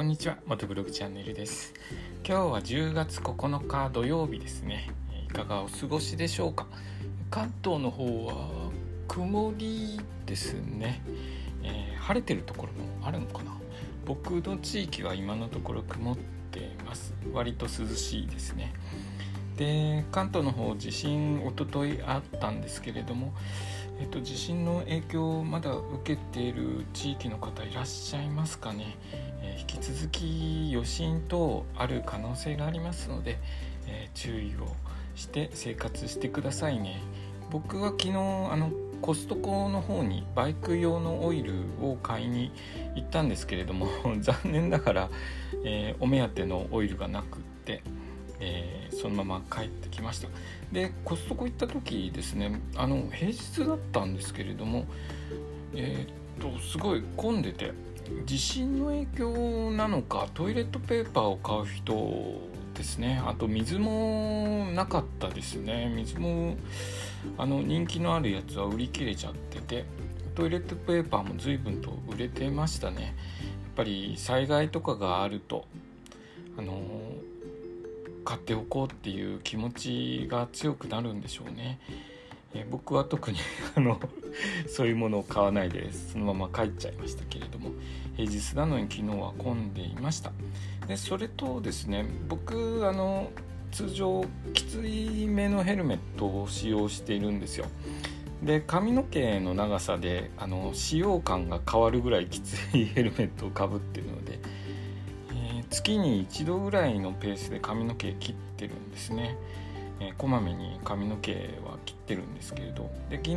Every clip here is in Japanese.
こんにちは元ブログチャンネルです。今日は10月9日土曜日ですね。いかがお過ごしでしょうか？関東の方は曇りですね、えー、晴れてるところもあるのかな？僕の地域は今のところ曇ってます。割と涼しいですね。で関東の方地震おとといあったんですけれどもえっと、地震の影響をまだ受けている地域の方いらっしゃいますかね、え、引き続き余震等ある可能性がありますので、え、注意をして生活してくださいね。僕は昨日あのコストコの方にバイク用のオイルを買いに行ったんですけれども 残念ながら、えー、お目当てのオイルがなくってえー、そのまま帰ってきました。でコストコ行った時ですねあの平日だったんですけれどもえー、っとすごい混んでて地震の影響なのかトイレットペーパーを買う人ですね。あと水もなかったですね。水もあの人気のあるやつは売り切れちゃっててトイレットペーパーも随分と売れてましたね。やっぱり災害とかがあるとあの買っておこうっていう気持ちが強くなるんでしょうね。え僕は特にあのそういうものを買わないでそのまま帰っちゃいましたけれども。平日なのに昨日は混んでいました。でそれとですね僕あの通常きついめのヘルメットを使用しているんですよ。で髪の毛の長さであの使用感が変わるぐらいきついヘルメットをかぶってるのでえ月に一度ぐらいのペースで髪の毛切ってるんですね、えー、こまめに髪の毛は切ってるんですけれど。で昨日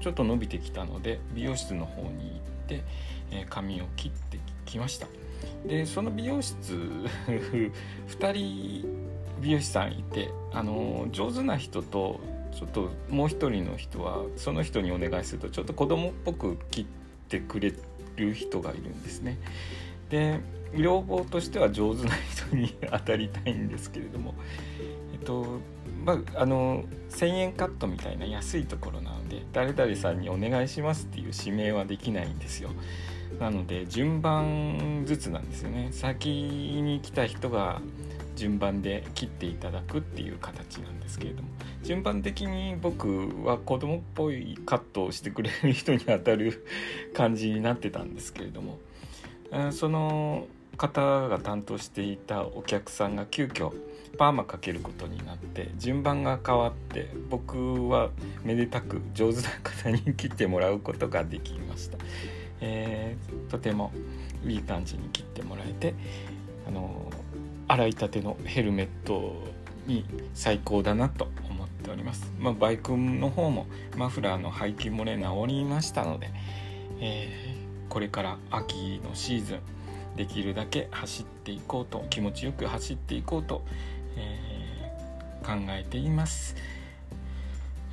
ちょっと伸びてきたので美容室の方に行って、えー、髪を切ってきました。でその美容室 2人美容師さんいてあの上手な人とちょっともう一人の人はその人にお願いするとちょっと子供っぽく切ってくれる人がいるんですね。で要望としては上手な人に当たりたいんですけれどもえっとまああの1,000円カットみたいな安いところなので誰々さんにお願いしますっていう指名はできないんですよ。なので順番ずつなんですよね。先に来た人が順番で切っていただくっていう形なんですけれども。順番的に僕は子供っぽいカットをしてくれる人に当たる感じになってたんですけれども。その方が担当していたお客さんが急遽パーマかけることになって順番が変わって僕はめでたく上手な方に切ってもらうことができました、えー、とてもいい感じに切ってもらえてあの洗いたてのヘルメットに最高だなと思っております、まあ、バイクの方もマフラーの排気漏れ治りましたので、えー、これから秋のシーズンできるだけ走っていこうと気持ちよく走っていこうと、えー、考えています。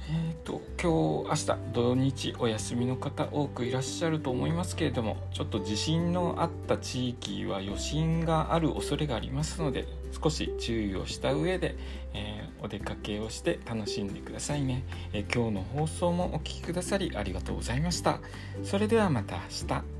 えーと、今日明日土日お休みの方多くいらっしゃると思いますけれどもちょっと地震のあった地域は余震がある恐れがありますので少し注意をした上で、えー、お出かけをして楽しんでくださいね、えー、今日の放送もお聴きくださりありがとうございました。それではまた明日。